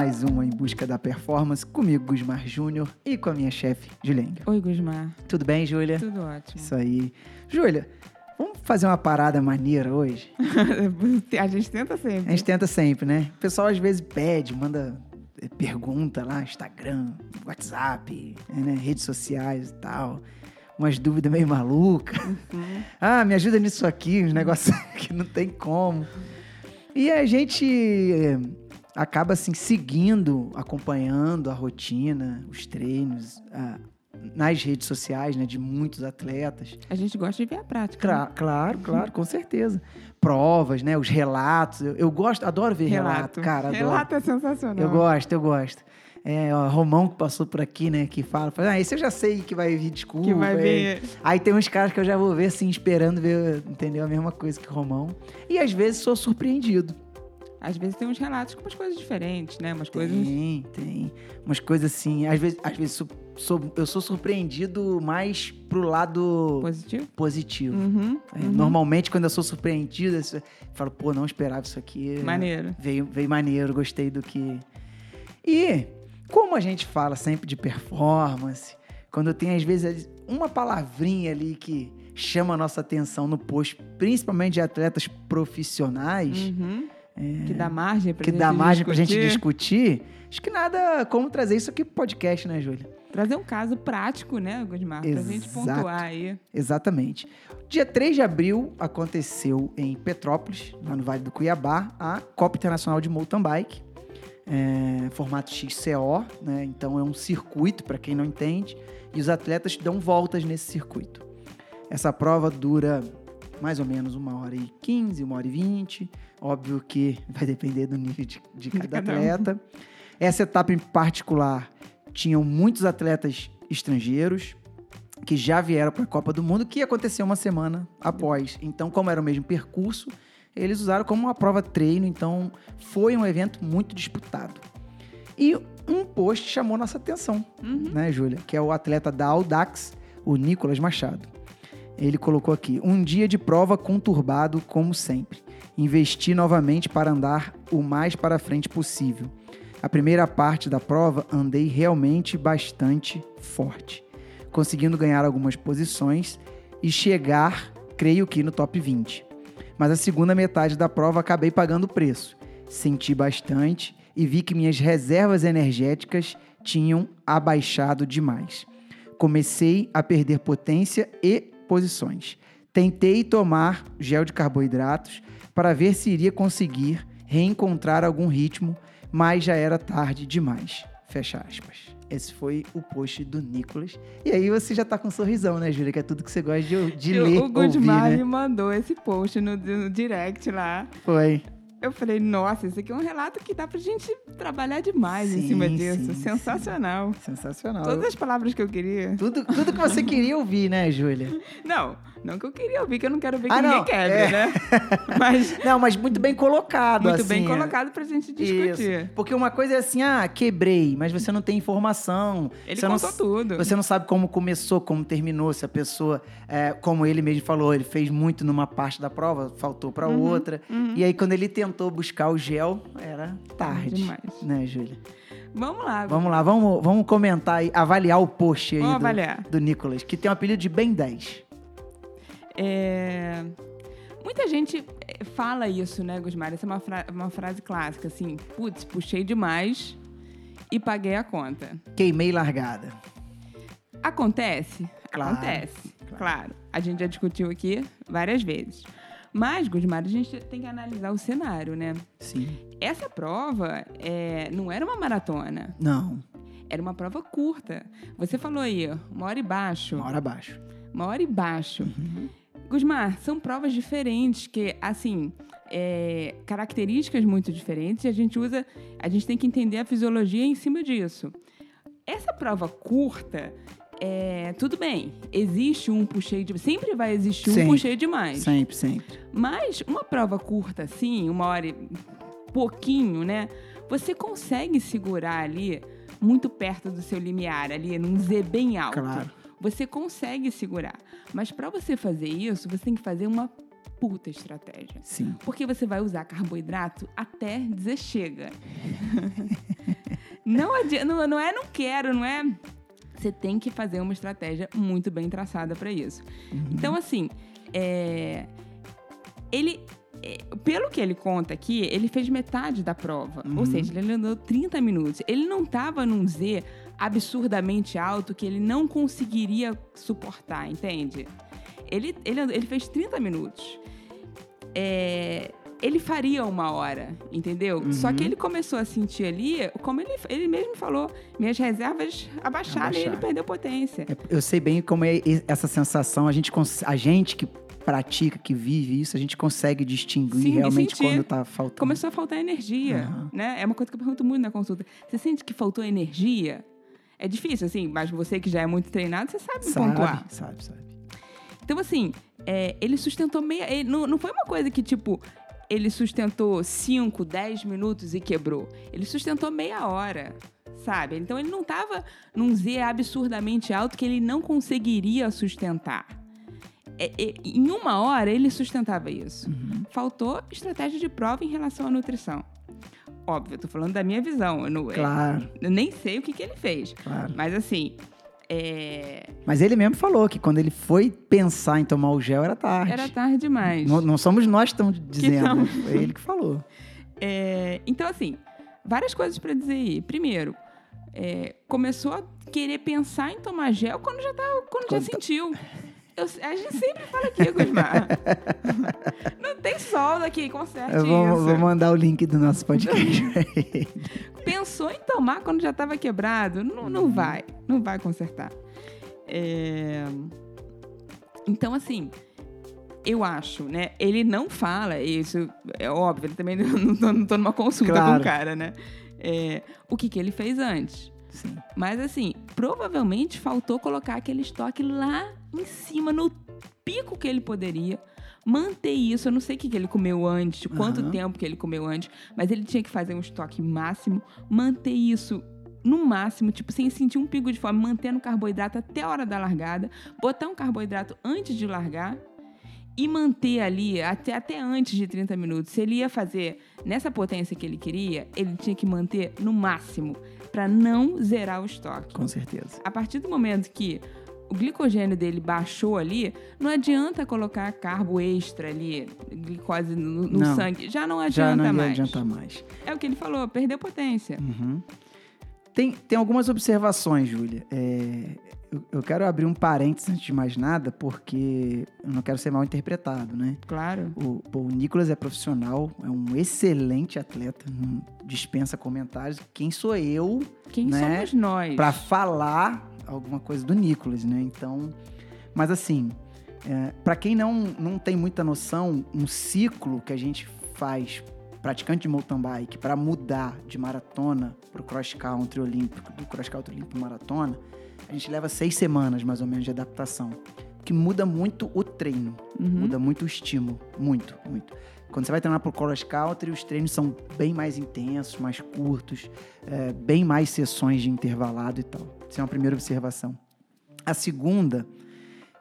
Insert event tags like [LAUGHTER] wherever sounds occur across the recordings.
mais um Em Busca da Performance, comigo, Gusmar Júnior, e com a minha chefe, Julenga. Oi, Gusmar. Tudo bem, Júlia? Tudo ótimo. Isso aí. Júlia, vamos fazer uma parada maneira hoje? [LAUGHS] a gente tenta sempre. A gente tenta sempre, né? O pessoal às vezes pede, manda eh, pergunta lá, Instagram, WhatsApp, né? redes sociais e tal. Umas dúvidas meio malucas. Uhum. [LAUGHS] Ah, me ajuda nisso aqui, uns negócios [LAUGHS] que não tem como. E a gente eh, acaba assim seguindo, acompanhando a rotina, os treinos, a, nas redes sociais, né, de muitos atletas. A gente gosta de ver a prática. Cla né? Claro, claro, com certeza. Provas, né, os relatos. Eu, eu gosto, adoro ver relato, relato cara. Adoro. Relato é sensacional. Eu gosto, eu gosto. É, ó, Romão que passou por aqui, né, que fala, fala, ah, esse eu já sei que vai vir desculpa. Que vai vir. Aí tem uns caras que eu já vou ver, assim, esperando ver, entendeu? A mesma coisa que o Romão. E às vezes sou surpreendido às vezes tem uns relatos com umas coisas diferentes, né? Umas tem, coisas. Tem, tem. Umas coisas assim. Às vezes, às vezes sou, sou, eu sou surpreendido mais pro lado positivo. Positivo. Uhum, é, uhum. Normalmente, quando eu sou surpreendido, eu falo, pô, não esperava isso aqui. Maneiro. Veio, veio maneiro, gostei do que. E como a gente fala sempre de performance, quando tem, às vezes, uma palavrinha ali que chama a nossa atenção no post, principalmente de atletas profissionais. Uhum é, que dá margem para que dá margem para gente discutir. Acho que nada como trazer isso aqui pro podcast, né, Júlia? Trazer um caso prático, né, Gudmar? Para a gente pontuar aí. Exatamente. Dia 3 de abril aconteceu em Petrópolis, lá no Vale do Cuiabá, a Copa Internacional de Mountain Bike, é, formato XCO, né? Então é um circuito, para quem não entende, e os atletas dão voltas nesse circuito. Essa prova dura mais ou menos uma hora e quinze, uma hora e vinte. Óbvio que [LAUGHS] vai depender do nível de, de cada, atleta. Essa etapa em particular tinham muitos atletas estrangeiros que já vieram para a Copa do Mundo, que aconteceu uma semana após. Então, como era o mesmo percurso, eles usaram como uma prova treino, então foi um evento muito disputado. E um post chamou nossa atenção, uhum. né, Júlia? Que é o atleta da Audax, o Nicolas Machado. Ele colocou aqui: um dia de prova conturbado, como sempre. Investi novamente para andar o mais para frente possível. A primeira parte da prova andei realmente bastante forte, conseguindo ganhar algumas posições e chegar, creio que, no top 20. Mas a segunda metade da prova acabei pagando o preço. Senti bastante e vi que minhas reservas energéticas tinham abaixado demais. Comecei a perder potência e posições. Tentei tomar gel de carboidratos para ver se iria conseguir reencontrar algum ritmo, mas já era tarde demais. Fecha aspas. Esse foi o post do Nicolas. E aí você já tá com um sorrisão, né, Júlia? Que é tudo que você gosta de, de ler, O Goodmar né? me mandou esse post no, no direct lá. Foi. Eu falei, nossa, isso aqui é um relato que dá pra gente trabalhar demais sim, em cima disso. Sim, Sensacional. Sim. Sensacional. Todas as palavras que eu queria. Tudo, tudo que você queria ouvir, né, Júlia? [LAUGHS] Não, não que eu queria ouvir, que eu não quero ver que ah, ninguém quebre, é. né? [LAUGHS] Mas, não, mas muito bem colocado, Muito assim, bem colocado pra gente discutir. Isso. Porque uma coisa é assim, ah, quebrei, mas você não tem informação. Ele você contou não, tudo. Você não sabe como começou, como terminou, se a pessoa, é, como ele mesmo falou, ele fez muito numa parte da prova, faltou pra uhum, outra. Uhum. E aí, quando ele tentou buscar o gel, era tarde. Demais. Né, Júlia? Vamos lá. Vamos lá, vamos, vamos comentar e avaliar o post aí do, do Nicolas, que tem um apelido de Ben 10. É... Muita gente é, fala isso, né, Gusmar? Essa é uma, fra uma frase clássica, assim, putz, puxei demais e paguei a conta. Queimei largada. Acontece? Claro, Acontece, claro. claro. A gente já discutiu aqui várias vezes. Mas, Gusmar, a gente tem que analisar o cenário, né? Sim. Essa prova é, não era uma maratona. Não. Era uma prova curta. Você falou aí, uma hora e baixo. Uma hora abaixo. Uma hora e baixo. Uhum. Gusmar, são provas diferentes, que, assim, é, características muito diferentes, e a gente usa, a gente tem que entender a fisiologia em cima disso. Essa prova curta, é, tudo bem, existe um puxei de. Sempre vai existir sempre, um puxei demais. Sempre, sempre. Mas uma prova curta, assim, uma hora e pouquinho, né? Você consegue segurar ali muito perto do seu limiar, ali num Z bem alto. Claro você consegue segurar. Mas para você fazer isso, você tem que fazer uma puta estratégia. Sim. Porque você vai usar carboidrato até dizer chega. [LAUGHS] Não, não, não é não quero, não é. Você tem que fazer uma estratégia muito bem traçada para isso. Uhum. Então, assim, é, ele. é, Pelo que ele conta aqui, ele fez metade da prova. Uhum. Ou seja, ele andou 30 minutos. Ele não estava num Z absurdamente alto que ele não conseguiria suportar, entende? Ele, ele, ele fez 30 minutos. É, ele faria uma hora, entendeu? Só Uhum. que ele começou a sentir ali, como ele, ele mesmo falou, minhas reservas abaixaram e ele perdeu potência. É, Eu sei bem como é essa sensação. A gente, a gente que pratica, que vive isso, a gente consegue distinguir Sim, realmente quando tá faltando. Começou a faltar energia, Aham. né? É uma coisa que eu pergunto muito na consulta. Você sente que faltou energia? É difícil, assim, mas você que já é muito treinado, você sabe, pontuar. Sabe, sabe, sabe. Então, assim, é, ele sustentou meia. ele- não, não foi uma coisa que, tipo, ele sustentou 5, 10 minutos e quebrou. Ele sustentou meia hora, sabe? Então, ele não estava num Z absurdamente alto que ele não conseguiria sustentar. É, é, em uma hora, ele sustentava isso. Uhum. Faltou estratégia de prova em relação à nutrição. Óbvio, eu tô falando da minha visão. Eu, não- é, Claro, eu nem sei o que, que ele fez. claro. Mas, assim, é, Mas ele mesmo falou que quando ele foi pensar em tomar o gel era tarde. era tarde demais. Não, não somos nós que estamos dizendo, não. né? foi ele que falou. [LAUGHS] É, então, assim, várias coisas para dizer aí. Primeiro, é, começou a querer pensar em tomar gel quando já, tá, quando Quando já tá- sentiu. Eu- a gente sempre fala aqui, Gusmar. [LAUGHS] Não tem sol daqui, conserte Eu vou, isso. vou mandar o link do nosso podcast. [LAUGHS] Pensou em tomar quando já estava quebrado? Não, Uhum. não vai. Não vai consertar. É, Então, assim, eu acho, né? Ele não fala, isso é óbvio, ele também [LAUGHS] não tô, não tô numa consulta Claro. com o cara, né? É, o que, que ele fez antes. Sim. Mas, assim, provavelmente faltou colocar aquele estoque lá em cima, no pico que ele poderia. Manter isso, eu não sei o que, que ele comeu antes, quanto tempo que ele comeu antes, mas ele tinha que fazer um estoque máximo, manter isso no máximo, tipo, sem sentir um pico de fome, mantendo o carboidrato até a hora da largada, botar um carboidrato antes de largar e manter ali até, até antes de 30 minutos. Se ele ia fazer nessa potência que ele queria, ele tinha que manter no máximo para não zerar o estoque. Com certeza. A partir do momento que o glicogênio dele baixou ali, não adianta colocar carbo extra ali, glicose no, no Não. sangue. Já não Já adianta não ia mais. adiantar mais. É o que ele falou, perdeu potência. Uhum. Tem, tem algumas observações, Júlia. É, eu, eu quero abrir um parênteses antes de mais nada, porque eu não quero ser mal interpretado, né? Claro. O, o Nicolas é profissional, é um excelente atleta, não dispensa comentários. Quem sou eu Quem Né? somos nós? para falar alguma coisa do Nicolas, né? Então, mas assim, é, para quem não, não tem muita noção, um ciclo que a gente faz praticante de mountain bike para mudar de maratona para o cross country olímpico, do cross country olímpico maratona, a gente leva seis semanas mais ou menos de adaptação, que muda muito o treino, Uhum. muda muito o estímulo, muito, muito. Quando você vai treinar pro cross country, os treinos são bem mais intensos, mais curtos, é, bem mais sessões de intervalado e tal. Essa é uma primeira observação. A segunda,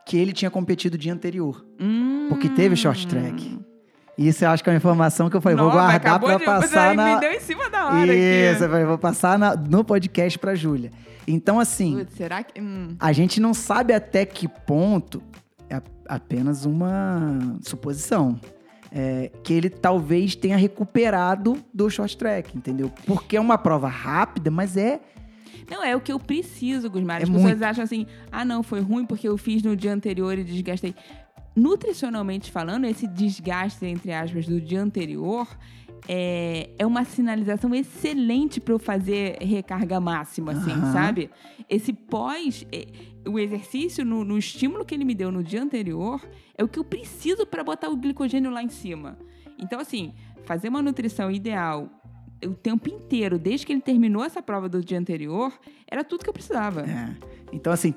que ele tinha competido o dia anterior, Hum. porque teve short track. Isso eu acho que é uma informação que eu falei, vou Nossa, guardar de- passar [LAUGHS] me na... deu em cima da hora Isso, aqui. eu falei, vou passar na- no podcast pra Júlia. Então, assim, Putz, será que... hum. a gente não sabe até que ponto, é apenas uma suposição, é, que ele talvez tenha recuperado do short track, entendeu? Porque é uma prova rápida, mas é Não, é o que eu preciso, Gusmar. As É pessoas muito. acham assim, ah, não, foi ruim porque eu fiz no dia anterior e desgastei. Nutricionalmente falando, esse desgaste, entre aspas, do dia anterior é, é uma sinalização excelente para eu fazer recarga máxima, assim, Aham. sabe? Esse pós, é, o exercício no, no estímulo que ele me deu no dia anterior é o que eu preciso para botar o glicogênio lá em cima. Então, assim, fazer uma nutrição ideal o tempo inteiro, desde que ele terminou essa prova do dia anterior, era tudo que eu precisava. É. Então, assim,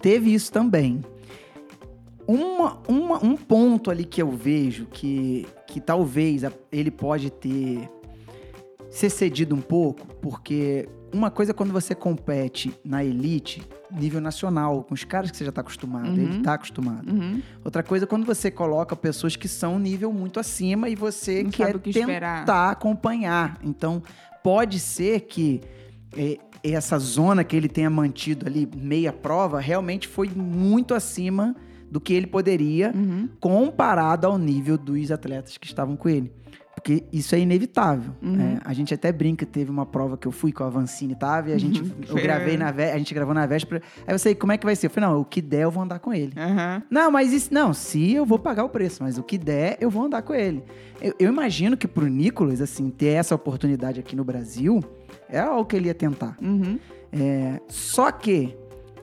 teve isso também. Uma, uma- um ponto ali que eu vejo que, que talvez ele pode ter se cedido um pouco, porque uma coisa é quando você compete na elite, nível nacional, com os caras que você já está acostumado, Uhum. ele está acostumado. Uhum. Outra coisa é quando você coloca pessoas que são um nível muito acima e você Não quer que tentar esperar. acompanhar. Então, pode ser que e- essa zona que ele tenha mantido ali, meia prova, realmente foi muito acima do que ele poderia, Uhum. comparado ao nível dos atletas que estavam com ele. Porque isso é inevitável. Uhum. É, a gente até brinca, teve uma prova que eu fui com a Vancini tava, e a gente, Uhum. eu gravei na a gente gravou na véspera. Aí eu sei como é que vai ser. Eu falei, não, o que der eu vou andar com ele. Aham. Não, mas isso. Não, se eu vou pagar o preço, mas o que der, eu vou andar com ele. Eu, eu imagino que pro Nicolas, assim, ter essa oportunidade aqui no Brasil é algo que ele ia tentar. Uhum. É, só que,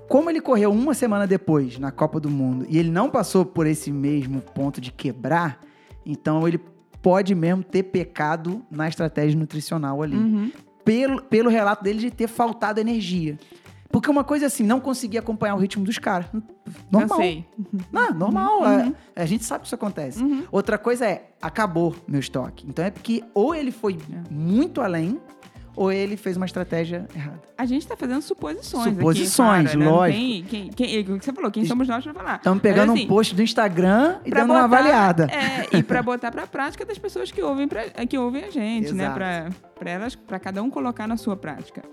como ele correu uma semana depois na Copa do Mundo e ele não passou por esse mesmo ponto de quebrar, então ele pode mesmo ter pecado na estratégia nutricional ali. Uhum. Pelo, pelo relato dele de ter faltado energia. Porque uma coisa é assim, não conseguir acompanhar o ritmo dos caras. Normal. Eu sei. Não, normal. Uhum. é- a gente sabe que isso acontece. Uhum. Outra coisa é, acabou meu estoque. Então é porque ou ele foi É. muito além, ou ele fez uma estratégia errada. A gente tá fazendo suposições. aqui, Suposições, claro, né? Não lógico. tem- quem, quem, o que você falou, quem somos nós pra falar? Estamos pegando Mas, assim, um post do Instagram e dando uma botar- avaliada. É, e pra botar pra prática das pessoas que ouvem, pra, que ouvem a gente, né? Exato. Pra, pra elas, pra cada um colocar na sua prática.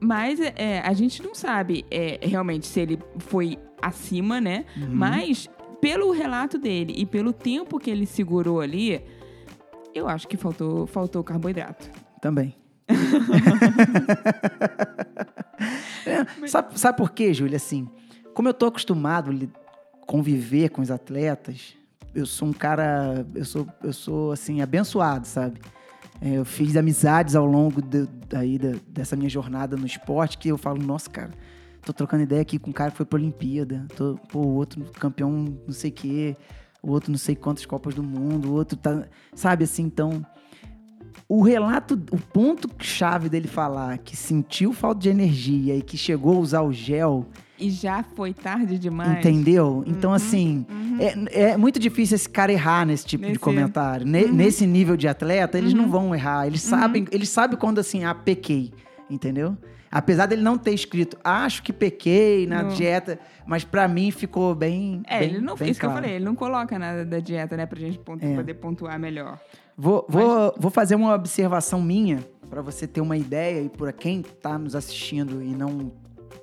Mas é, a gente não sabe é, realmente se ele foi acima, né? Uhum. Mas pelo relato dele e pelo tempo que ele segurou ali, eu acho que faltou, faltou carboidrato. Também. É, sabe, sabe por quê, Júlia? Assim, como eu tô acostumado a conviver com os atletas, eu sou um cara, eu sou, eu sou assim, abençoado, sabe? É, eu fiz amizades ao longo de- daí da- dessa minha jornada no esporte que eu falo, nossa, cara, tô trocando ideia aqui com um cara que foi pra Olimpíada, tô, pô, o outro campeão não sei o quê, o outro não sei quantas Copas do Mundo, o outro tá, sabe assim, então o relato, o ponto chave dele falar que sentiu falta de energia e que chegou a usar o gel, E já foi tarde demais. entendeu? Então, Uhum, assim, uhum. é, é muito difícil esse cara errar nesse tipo de Nesse- comentário. Ne- Uhum. Nesse nível de atleta, eles não Uhum. vão errar. Eles sabem, eles sabem quando assim, ah, pequei, entendeu? Apesar dele não ter escrito, acho que pequei na Não. dieta, mas pra mim ficou bem. É, bem, ele não bem isso que eu claro. falei, ele não coloca nada da dieta, né, pra gente pontu- É. poder pontuar melhor. Vou, vou, vou fazer uma observação minha para você ter uma ideia e por quem está nos assistindo e não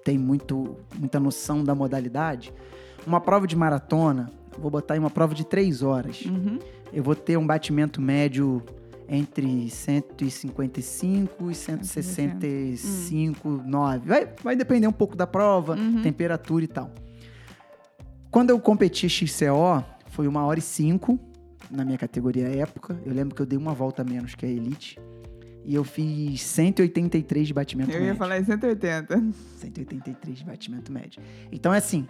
tem muito, muita noção da modalidade. Uma prova de maratona, vou botar em uma prova de três horas. Uhum. Eu vou ter um batimento médio entre 155 e 165, 9. Vai, vai depender um pouco da prova, Uhum. temperatura e tal. Quando eu competi XCO, foi uma hora e cinco na minha categoria época. Eu lembro que eu dei uma volta a menos que a Elite. E eu fiz 183 de batimento Eu médio. ia falar em 180. 183 de batimento médio. Então é assim,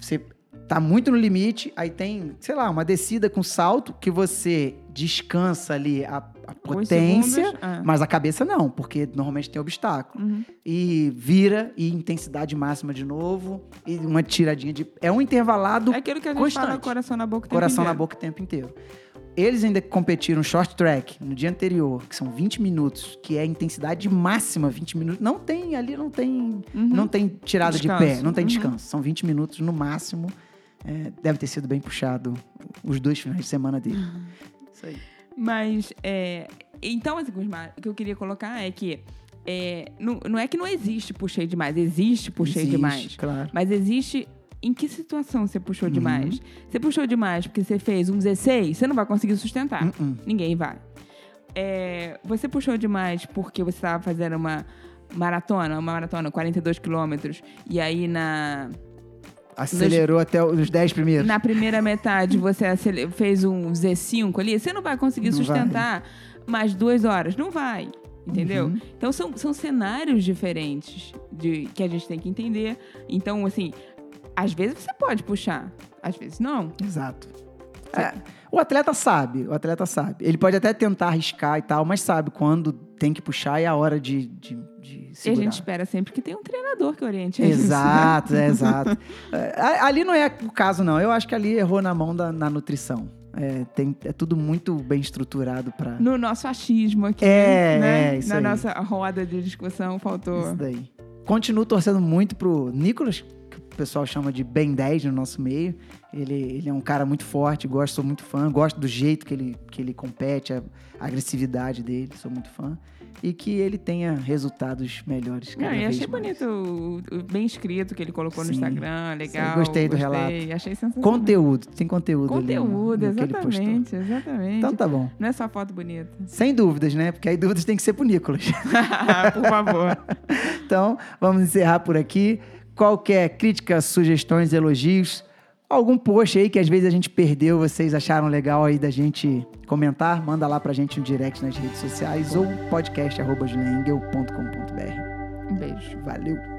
você tá muito no limite, aí tem, sei lá, uma descida com salto que você descansa ali a, potência, segundos, ah. mas a cabeça não, porque normalmente tem obstáculo. Uhum. E vira e intensidade máxima de novo e uma tiradinha de é um intervalado É aquilo que a gente constante. fala coração na boca o tempo coração na inteiro. boca o tempo inteiro. Eles ainda competiram short track no dia anterior, que são 20 minutos, que é a intensidade máxima, 20 minutos. Não tem ali, não tem, Uhum. não tem tirada de Descanso. pé, não tem Uhum. descanso. São 20 minutos no máximo. É, deve ter sido bem puxado os dois finais de semana dele. Isso aí. Mas, é, então, assim, Gusmar, o que eu queria colocar é que é, não, não é que não existe puxei demais, existe puxei Existe, demais. Claro. Mas existe em que situação você puxou Uhum. demais? Você puxou demais porque você fez um 16, você não vai conseguir sustentar. Uh-uh. Ninguém vai. É, você puxou demais porque você estava fazendo uma maratona, uma maratona, 42 quilômetros, e aí na, Acelerou até os 10 primeiros. na primeira metade você acele- fez um Z5 ali, você não vai conseguir Não sustentar mais duas horas. Não vai. Entendeu? Uhum. Então são, são cenários diferentes de, que a gente tem que entender. Então, assim, às vezes você pode puxar, às vezes não. Exato. É, o atleta sabe, o atleta sabe. Ele pode até tentar arriscar e tal, mas sabe quando tem que puxar e é a hora de, de, de E a segurar. gente espera sempre que tenha um treinador que oriente a isso, né? Exato, é, [LAUGHS] exato. É, ali não é o caso, não. Eu acho que ali errou na mão da na nutrição. É, tem, é tudo muito bem estruturado para No nosso achismo aqui, É, né? é, isso Na aí. nossa roda de discussão faltou. isso daí. Continuo torcendo muito pro Nicolas, o pessoal chama de Ben 10 no nosso meio. Ele, ele é um cara muito forte, gosto, sou muito fã, gosto do jeito que ele, que ele compete, a, a agressividade dele, sou muito fã. E que ele tenha resultados melhores. Cada Não, e vez achei mais. bonito, bem escrito que ele colocou no Sim. Instagram, legal. gostei do relato. Achei sensacional. Conteúdo, tem conteúdo. ali no- Conteúdo, no postou. exatamente, exatamente. Então tá bom. Não é só foto bonita. Sem dúvidas, né? Porque aí dúvidas tem que ser pro Nicolas. [LAUGHS] Por favor. Então, vamos encerrar por aqui. Qualquer crítica, sugestões, elogios, algum post aí que às vezes a gente perdeu, vocês acharam legal aí da gente comentar, manda lá pra gente um direct nas redes sociais ou podcast.julianengel.com.br. Um beijo. Valeu!